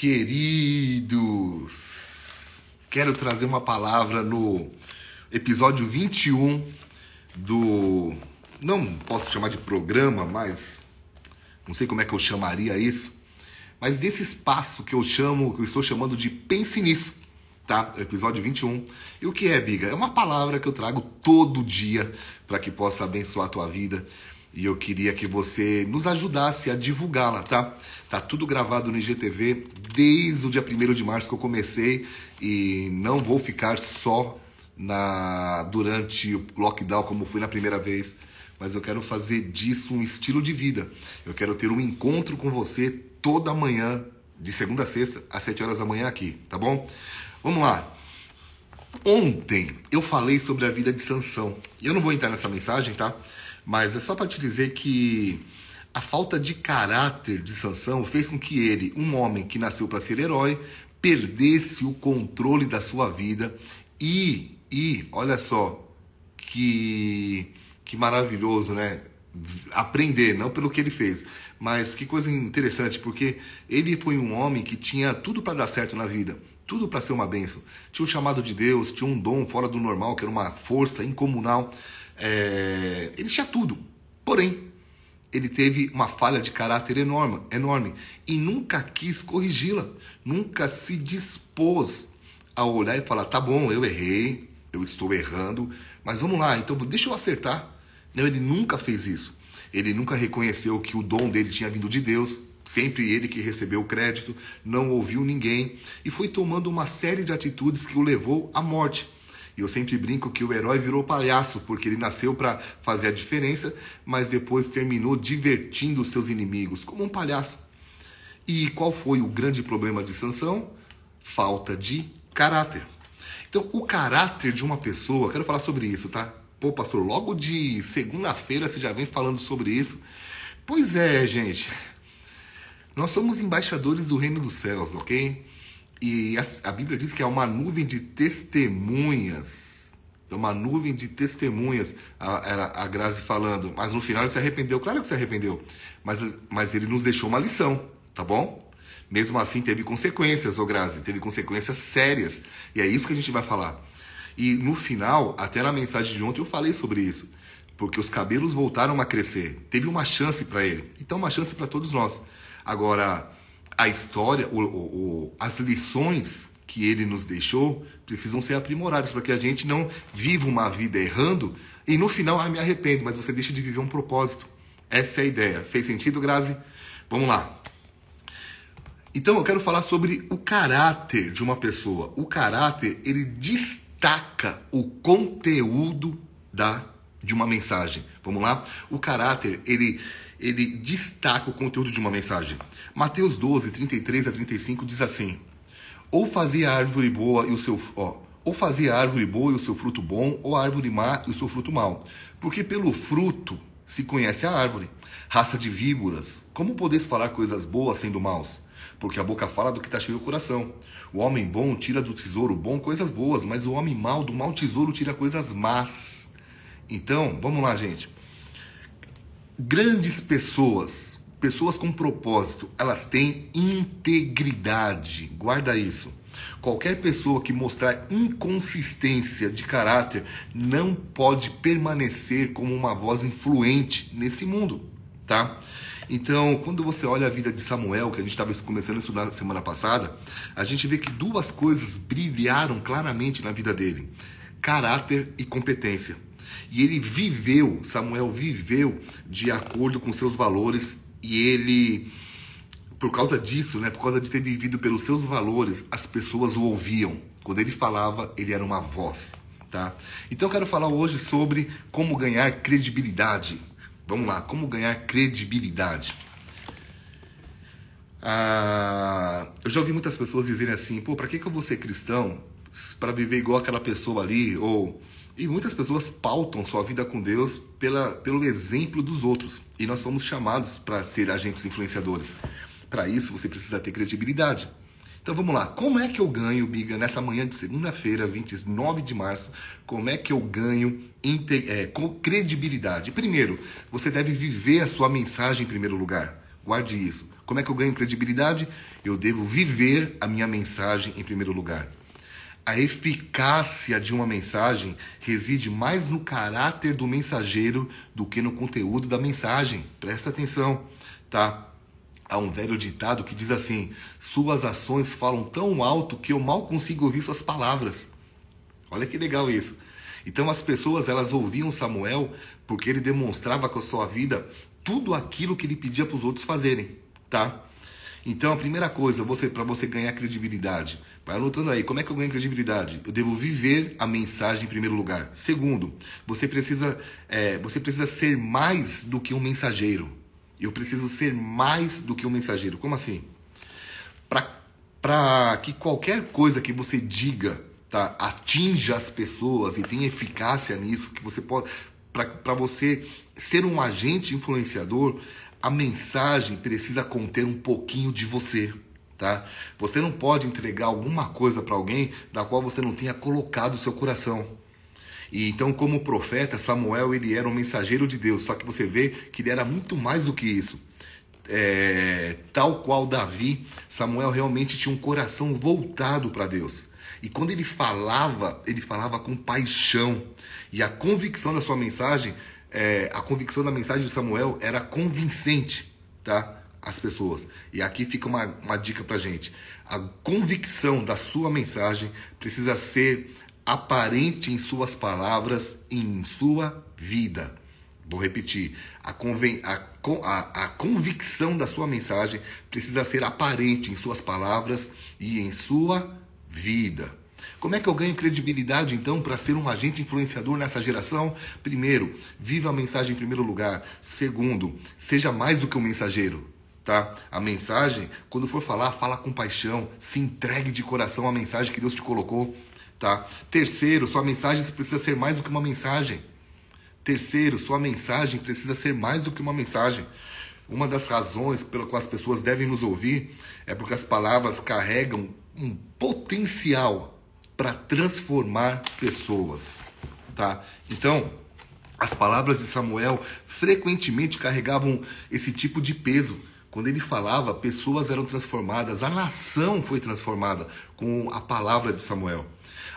Queridos, quero trazer uma palavra no episódio 21 do. Não posso chamar de programa, mas. Não sei como é que eu chamaria isso. Mas desse espaço que eu chamo, que eu estou chamando de Pense Nisso, tá? Episódio 21. E o que é, Biga? É uma palavra que eu trago todo dia para que possa abençoar a tua vida e eu queria que você nos ajudasse a divulgá-la, tá? Tá tudo gravado no IGTV desde o dia 1 de março que eu comecei e não vou ficar só na durante o lockdown como fui na primeira vez, mas eu quero fazer disso um estilo de vida. Eu quero ter um encontro com você toda manhã, de segunda a sexta, às 7 horas da manhã aqui, tá bom? Vamos lá. Ontem eu falei sobre a vida de Sansão. E eu não vou entrar nessa mensagem, tá? Mas é só para te dizer que a falta de caráter de Sansão fez com que ele, um homem que nasceu para ser herói, perdesse o controle da sua vida e e olha só que que maravilhoso, né? Aprender, não pelo que ele fez, mas que coisa interessante, porque ele foi um homem que tinha tudo para dar certo na vida, tudo para ser uma bênção. Tinha um chamado de Deus, tinha um dom fora do normal, que era uma força incomunal. É, ele tinha tudo. Porém, ele teve uma falha de caráter enorme, enorme e nunca quis corrigi-la, nunca se dispôs a olhar e falar: tá bom, eu errei, eu estou errando, mas vamos lá, então deixa eu acertar. Não, ele nunca fez isso. Ele nunca reconheceu que o dom dele tinha vindo de Deus, sempre ele que recebeu o crédito, não ouviu ninguém e foi tomando uma série de atitudes que o levou à morte. E eu sempre brinco que o herói virou palhaço, porque ele nasceu para fazer a diferença, mas depois terminou divertindo seus inimigos, como um palhaço. E qual foi o grande problema de Sansão? Falta de caráter. Então, o caráter de uma pessoa, quero falar sobre isso, tá? Pô, pastor, logo de segunda-feira você já vem falando sobre isso. Pois é, gente. Nós somos embaixadores do reino dos céus, ok? E a, Bíblia diz que é uma nuvem de testemunhas. É uma nuvem de testemunhas, a, a Grazi falando. Mas no final ele se arrependeu. Claro que se arrependeu. Mas, mas ele nos deixou uma lição, tá bom? Mesmo assim, teve consequências, ô Grazi. Teve consequências sérias. E é isso que a gente vai falar. E no final, até na mensagem de ontem, eu falei sobre isso. Porque os cabelos voltaram a crescer. Teve uma chance para ele. Então, uma chance para todos nós. Agora, a história, o, o, as lições que ele nos deixou precisam ser aprimoradas para que a gente não viva uma vida errando e no final, ah, me arrependo, mas você deixa de viver um propósito. Essa é a ideia. Fez sentido, Grazi? Vamos lá. Então eu quero falar sobre o caráter de uma pessoa. O caráter, ele destaca o conteúdo da de uma mensagem. Vamos lá? O caráter, ele ele destaca o conteúdo de uma mensagem. Mateus 12, 33 a 35 diz assim: Ou fazia a árvore boa e o seu ó, ou fazia a árvore boa e o seu fruto bom, ou a árvore má e o seu fruto mau. Porque pelo fruto se conhece a árvore. Raça de víboras, como podeis falar coisas boas sendo maus? Porque a boca fala do que está cheio o coração. O homem bom tira do tesouro bom coisas boas, mas o homem mau do mau tesouro tira coisas más. Então, vamos lá, gente grandes pessoas, pessoas com propósito, elas têm integridade. Guarda isso. Qualquer pessoa que mostrar inconsistência de caráter não pode permanecer como uma voz influente nesse mundo, tá? Então, quando você olha a vida de Samuel, que a gente estava começando a estudar na semana passada, a gente vê que duas coisas brilharam claramente na vida dele: caráter e competência. E ele viveu, Samuel viveu de acordo com seus valores e ele, por causa disso, né, por causa de ter vivido pelos seus valores, as pessoas o ouviam. Quando ele falava, ele era uma voz. Tá? Então eu quero falar hoje sobre como ganhar credibilidade. Vamos lá, como ganhar credibilidade. Ah, eu já ouvi muitas pessoas dizerem assim, pô, para que, que eu vou ser cristão? Para viver igual aquela pessoa ali? Ou e muitas pessoas pautam sua vida com Deus pela, pelo exemplo dos outros. E nós somos chamados para ser agentes influenciadores. Para isso, você precisa ter credibilidade. Então vamos lá. Como é que eu ganho, Biga, nessa manhã de segunda-feira, 29 de março? Como é que eu ganho é, com credibilidade? Primeiro, você deve viver a sua mensagem em primeiro lugar. Guarde isso. Como é que eu ganho credibilidade? Eu devo viver a minha mensagem em primeiro lugar. A eficácia de uma mensagem reside mais no caráter do mensageiro do que no conteúdo da mensagem. Presta atenção, tá? Há um velho ditado que diz assim: Suas ações falam tão alto que eu mal consigo ouvir suas palavras. Olha que legal isso. Então as pessoas elas ouviam Samuel porque ele demonstrava com a sua vida tudo aquilo que ele pedia para os outros fazerem, tá? Então a primeira coisa, você para você ganhar credibilidade, vai anotando aí, como é que eu ganho credibilidade? Eu devo viver a mensagem em primeiro lugar. Segundo, você precisa, é, você precisa ser mais do que um mensageiro. Eu preciso ser mais do que um mensageiro. Como assim? Para que qualquer coisa que você diga tá, atinja as pessoas e tenha eficácia nisso, que você pode. Para você ser um agente influenciador, a mensagem precisa conter um pouquinho de você, tá? Você não pode entregar alguma coisa para alguém da qual você não tenha colocado o seu coração. E então, como profeta, Samuel ele era um mensageiro de Deus, só que você vê que ele era muito mais do que isso. É, tal qual Davi, Samuel realmente tinha um coração voltado para Deus. E quando ele falava, ele falava com paixão. E a convicção da sua mensagem é, a convicção da mensagem de Samuel era convincente, tá? As pessoas. E aqui fica uma, uma dica pra gente. A convicção da sua mensagem precisa ser aparente em suas palavras e em sua vida. Vou repetir. A, conven... a, a, a convicção da sua mensagem precisa ser aparente em suas palavras e em sua vida. Como é que eu ganho credibilidade então para ser um agente influenciador nessa geração? Primeiro, viva a mensagem em primeiro lugar. Segundo, seja mais do que um mensageiro. Tá? A mensagem, quando for falar, fala com paixão, se entregue de coração à mensagem que Deus te colocou, tá? Terceiro, sua mensagem precisa ser mais do que uma mensagem. Terceiro, sua mensagem precisa ser mais do que uma mensagem. Uma das razões pela qual as pessoas devem nos ouvir é porque as palavras carregam um potencial para transformar pessoas, tá? Então, as palavras de Samuel frequentemente carregavam esse tipo de peso. Quando ele falava, pessoas eram transformadas, a nação foi transformada com a palavra de Samuel.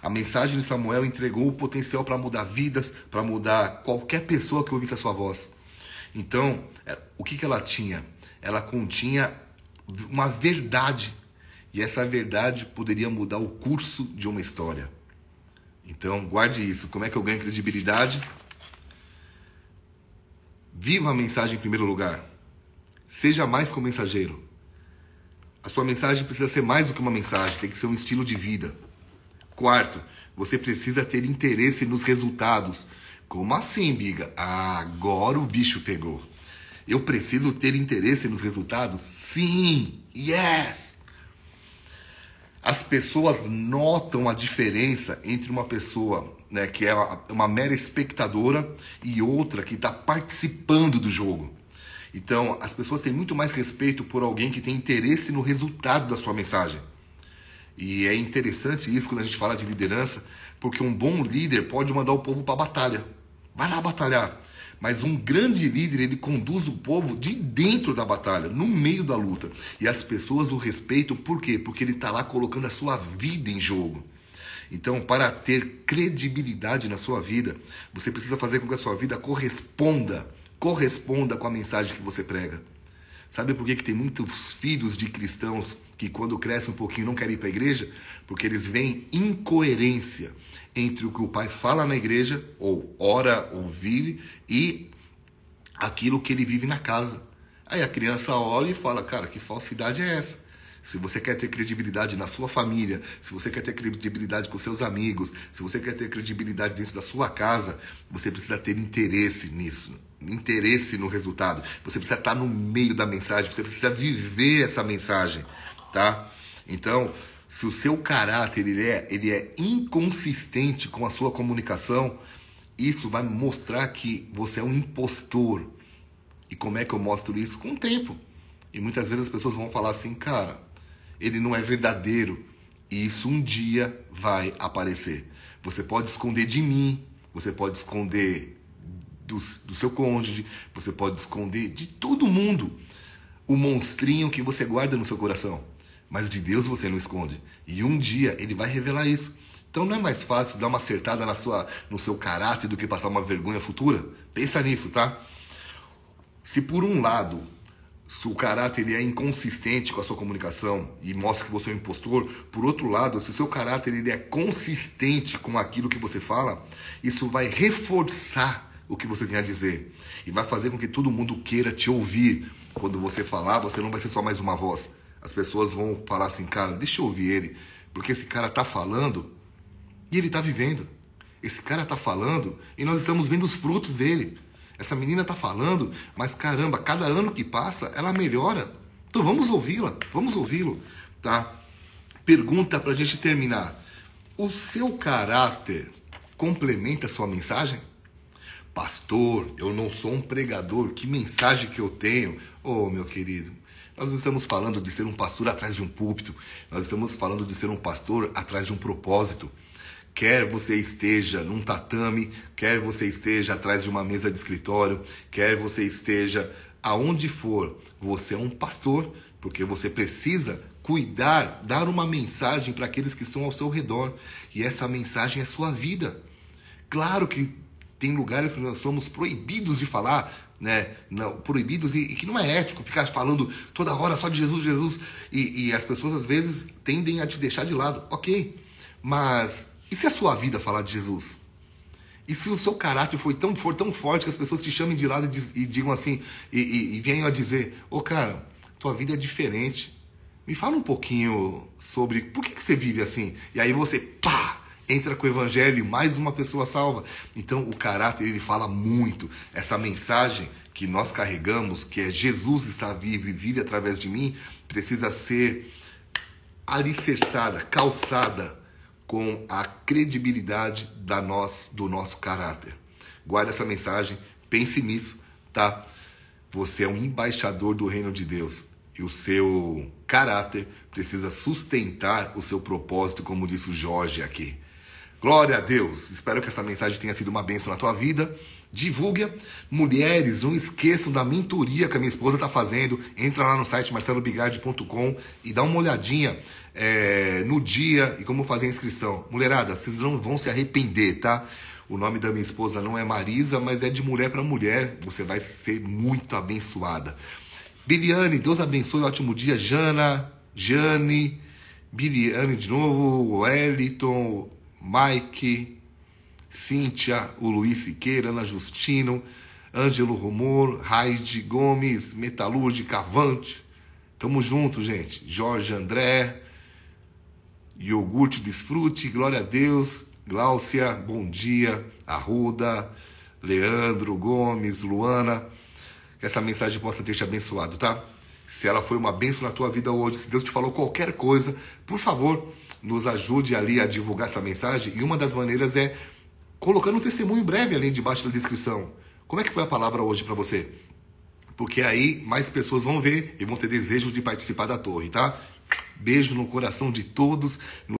A mensagem de Samuel entregou o potencial para mudar vidas, para mudar qualquer pessoa que ouvisse a sua voz. Então, é, o que, que ela tinha? Ela continha uma verdade e essa verdade poderia mudar o curso de uma história. Então, guarde isso. Como é que eu ganho credibilidade? Viva a mensagem em primeiro lugar. Seja mais que um mensageiro. A sua mensagem precisa ser mais do que uma mensagem, tem que ser um estilo de vida. Quarto, você precisa ter interesse nos resultados. Como assim, Biga? Ah, agora o bicho pegou. Eu preciso ter interesse nos resultados? Sim! Yes! As pessoas notam a diferença entre uma pessoa né, que é uma mera espectadora e outra que está participando do jogo. Então, as pessoas têm muito mais respeito por alguém que tem interesse no resultado da sua mensagem. E é interessante isso quando a gente fala de liderança, porque um bom líder pode mandar o povo para a batalha. Vai lá batalhar. Mas um grande líder, ele conduz o povo de dentro da batalha, no meio da luta. E as pessoas o respeitam por quê? Porque ele está lá colocando a sua vida em jogo. Então, para ter credibilidade na sua vida, você precisa fazer com que a sua vida corresponda, corresponda com a mensagem que você prega. Sabe por que, que tem muitos filhos de cristãos que quando crescem um pouquinho não querem ir para a igreja? Porque eles veem incoerência entre o que o pai fala na igreja, ou ora ou vive, e aquilo que ele vive na casa. Aí a criança olha e fala: Cara, que falsidade é essa? Se você quer ter credibilidade na sua família, se você quer ter credibilidade com seus amigos, se você quer ter credibilidade dentro da sua casa, você precisa ter interesse nisso interesse no resultado. Você precisa estar no meio da mensagem, você precisa viver essa mensagem, tá? Então, se o seu caráter ele é, ele é inconsistente com a sua comunicação, isso vai mostrar que você é um impostor. E como é que eu mostro isso? Com o tempo. E muitas vezes as pessoas vão falar assim, cara, ele não é verdadeiro. E isso um dia vai aparecer. Você pode esconder de mim, você pode esconder do, do seu cônjuge, você pode esconder de todo mundo. o monstrinho que você guarda no seu coração. Mas de Deus você não esconde. E um dia ele vai revelar isso. Então não é mais fácil dar uma acertada na sua, no seu caráter do que passar uma vergonha futura? Pensa nisso, tá? Se por um lado o caráter ele é inconsistente com a sua comunicação e mostra que você é um impostor, por outro lado, se o seu caráter ele é consistente com aquilo que você fala, isso vai reforçar o que você tem a dizer e vai fazer com que todo mundo queira te ouvir. Quando você falar, você não vai ser só mais uma voz. As pessoas vão falar assim, cara, deixa eu ouvir ele, porque esse cara tá falando e ele tá vivendo. Esse cara tá falando e nós estamos vendo os frutos dele. Essa menina tá falando, mas caramba, cada ano que passa, ela melhora. Então vamos ouvi-la, vamos ouvi-lo, tá? Pergunta para a gente terminar. O seu caráter complementa a sua mensagem? Pastor, eu não sou um pregador, que mensagem que eu tenho? Oh, meu querido, nós não estamos falando de ser um pastor atrás de um púlpito, nós estamos falando de ser um pastor atrás de um propósito. Quer você esteja num tatame, quer você esteja atrás de uma mesa de escritório, quer você esteja aonde for, você é um pastor, porque você precisa cuidar, dar uma mensagem para aqueles que estão ao seu redor. E essa mensagem é sua vida. Claro que tem lugares que nós somos proibidos de falar, né? Não, proibidos e, e, que não é ético ficar falando toda hora só de Jesus, Jesus. E, e as pessoas às vezes tendem a te deixar de lado. Ok, mas e se a sua vida falar de Jesus? E se o seu caráter for tão, for tão forte que as pessoas te chamem de lado e, diz, e digam assim, e, e, e venham a dizer, ô oh, cara, tua vida é diferente. Me fala um pouquinho sobre por que, que você vive assim. E aí você, pá, entra com o evangelho mais uma pessoa salva. Então o caráter ele fala muito. Essa mensagem que nós carregamos, que é Jesus está vivo e vive através de mim, precisa ser alicerçada, calçada com a credibilidade da nós, do nosso caráter. Guarde essa mensagem, pense nisso, tá? Você é um embaixador do reino de Deus e o seu caráter precisa sustentar o seu propósito, como disse o Jorge aqui. Glória a Deus! Espero que essa mensagem tenha sido uma bênção na tua vida. Divulgue. Mulheres, não esqueçam da mentoria que a minha esposa está fazendo. Entra lá no site marcelobigardi.com e dá uma olhadinha é, no dia e como fazer a inscrição. Mulherada, vocês não vão se arrepender, tá? O nome da minha esposa não é Marisa, mas é de mulher para mulher. Você vai ser muito abençoada. Biliane, Deus abençoe, ótimo dia. Jana, Jane, Biliane de novo, Wellington, Mike, Cíntia, o Luiz Siqueira, Ana Justino, Ângelo Rumor, Raide Gomes, Metalúrgica Avante. Tamo junto, gente. Jorge André, Iogurte Desfrute, Glória a Deus, Gláucia, bom dia, Arruda, Leandro Gomes, Luana. Que essa mensagem possa ter te abençoado, tá? Se ela foi uma benção na tua vida hoje, se Deus te falou qualquer coisa, por favor, nos ajude ali a divulgar essa mensagem. E uma das maneiras é colocando um testemunho breve ali debaixo da descrição. Como é que foi a palavra hoje para você? Porque aí mais pessoas vão ver e vão ter desejo de participar da torre, tá? Beijo no coração de todos.